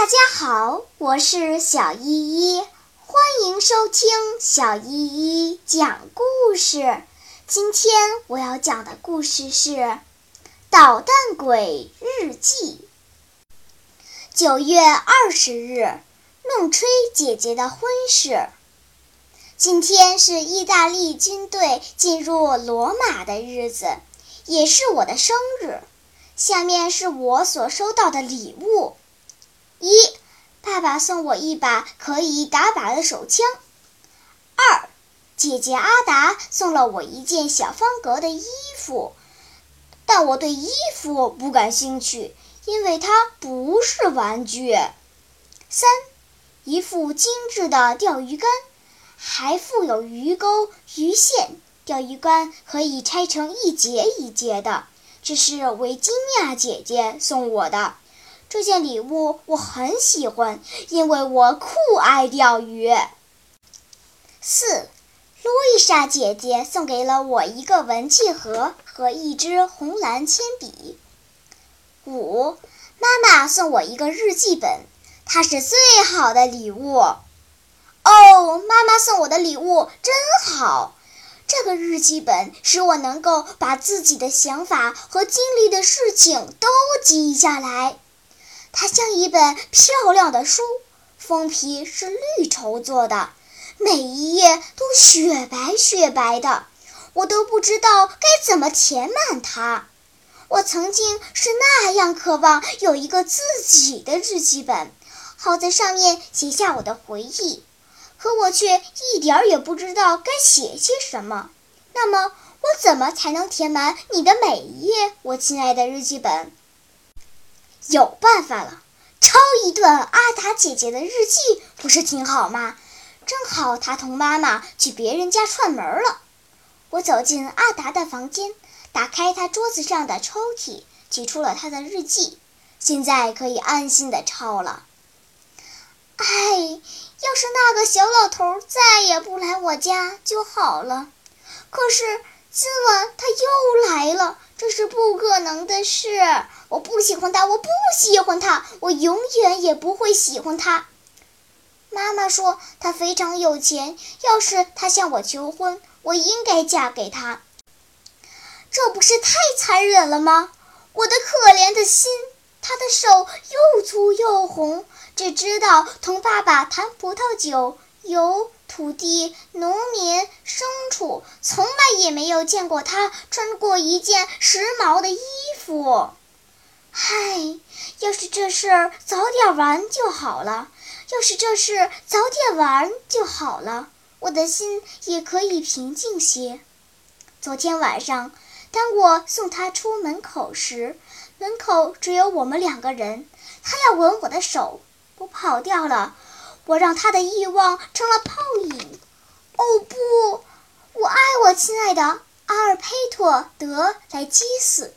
大家好，我是小依依，欢迎收听小依依讲故事。今天我要讲的故事是《捣蛋鬼日记》。九月二十日，弄吹姐姐的婚事。今天是意大利军队进入罗马的日子，也是我的生日。下面是我所收到的礼物。一，爸爸送我一把可以打靶的手枪。二，姐姐阿达送了我一件小方格的衣服，但我对衣服不感兴趣，因为它不是玩具。三，一副精致的钓鱼竿，还附有鱼钩、鱼线。钓鱼竿可以拆成一节一节的，这是维吉尼亚姐姐送我的。这件礼物我很喜欢，因为我酷爱钓鱼。四，路易莎姐姐送给了我一个文具盒和一支红蓝铅笔。五，妈妈送我一个日记本，它是最好的礼物。哦，妈妈送我的礼物真好！这个日记本使我能够把自己的想法和经历的事情都记下来。它像一本漂亮的书，封皮是绿绸做的，每一页都雪白雪白的，我都不知道该怎么填满它。我曾经是那样渴望有一个自己的日记本，好在上面写下我的回忆，可我却一点儿也不知道该写些什么。那么，我怎么才能填满你的每一页，我亲爱的日记本？有办法了，抄一段阿达姐姐的日记不是挺好吗？正好她同妈妈去别人家串门了。我走进阿达的房间，打开她桌子上的抽屉，取出了她的日记。现在可以安心的抄了。哎，要是那个小老头再也不来我家就好了。可是今晚他又来了。这是不可能的事！我不喜欢他，我不喜欢他，我永远也不会喜欢他。妈妈说他非常有钱，要是他向我求婚，我应该嫁给他。这不是太残忍了吗？我的可怜的心，他的手又粗又红，只知道同爸爸谈葡萄酒、油。土地、农民、牲畜，从来也没有见过他穿过一件时髦的衣服。唉，要是这事儿早点完就好了。要是这事早点完就好了，我的心也可以平静些。昨天晚上，当我送他出门口时，门口只有我们两个人。他要吻我的手，我跑掉了。我让他的欲望成了泡影。哦不，我爱我亲爱的阿尔佩托德莱基斯，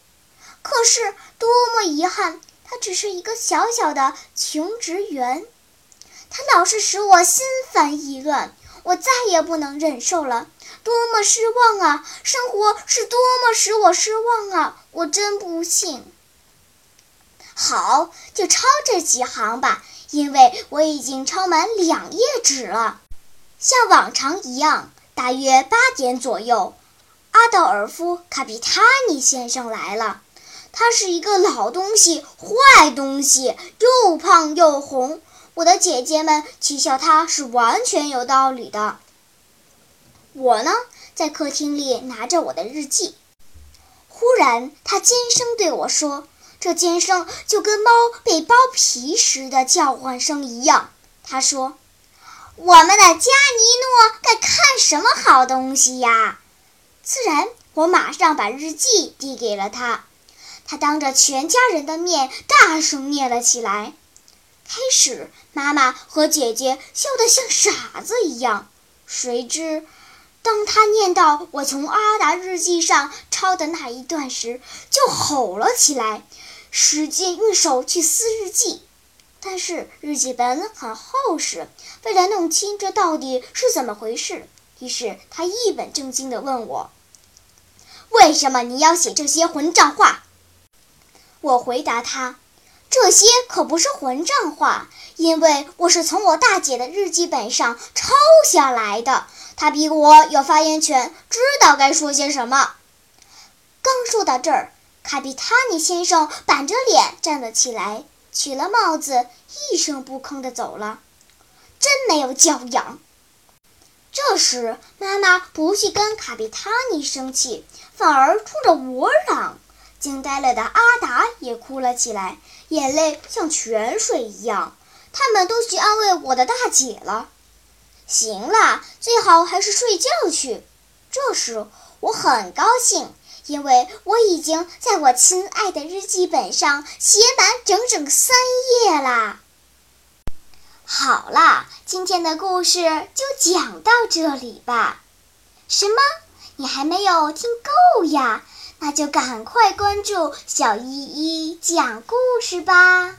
可是多么遗憾，他只是一个小小的穷职员。他老是使我心烦意乱，我再也不能忍受了。多么失望啊！生活是多么使我失望啊！我真不幸。好，就抄这几行吧。因为我已经抄满两页纸了，像往常一样，大约八点左右，阿道尔夫·卡皮塔尼先生来了。他是一个老东西，坏东西，又胖又红。我的姐姐们取笑他是完全有道理的。我呢，在客厅里拿着我的日记，忽然他尖声对我说。这尖声就跟猫被剥皮时的叫唤声一样。他说：“我们的加尼诺该看什么好东西呀？”自然，我马上把日记递给了他。他当着全家人的面大声念了起来。开始，妈妈和姐姐笑得像傻子一样。谁知，当他念到我从阿达日记上抄的那一段时，就吼了起来。使劲用手去撕日记，但是日记本很厚实。为了弄清这到底是怎么回事，于是他一本正经地问我：“为什么你要写这些混账话？”我回答他：“这些可不是混账话，因为我是从我大姐的日记本上抄下来的。她比我有发言权，知道该说些什么。刚说到这儿，卡比塔尼先生板着脸站了起来，取了帽子，一声不吭地走了。真没有教养！这时，妈妈不去跟卡比塔尼生气，反而冲着我嚷。惊呆了的阿达也哭了起来，眼泪像泉水一样。他们都去安慰我的大姐了。行了，最好还是睡觉去。这时我很高兴，因为我已经在我亲爱的日记本上写满整整三页啦。好啦，今天的故事就讲到这里吧。什么？你还没有听够呀？那就赶快关注小依依讲故事吧。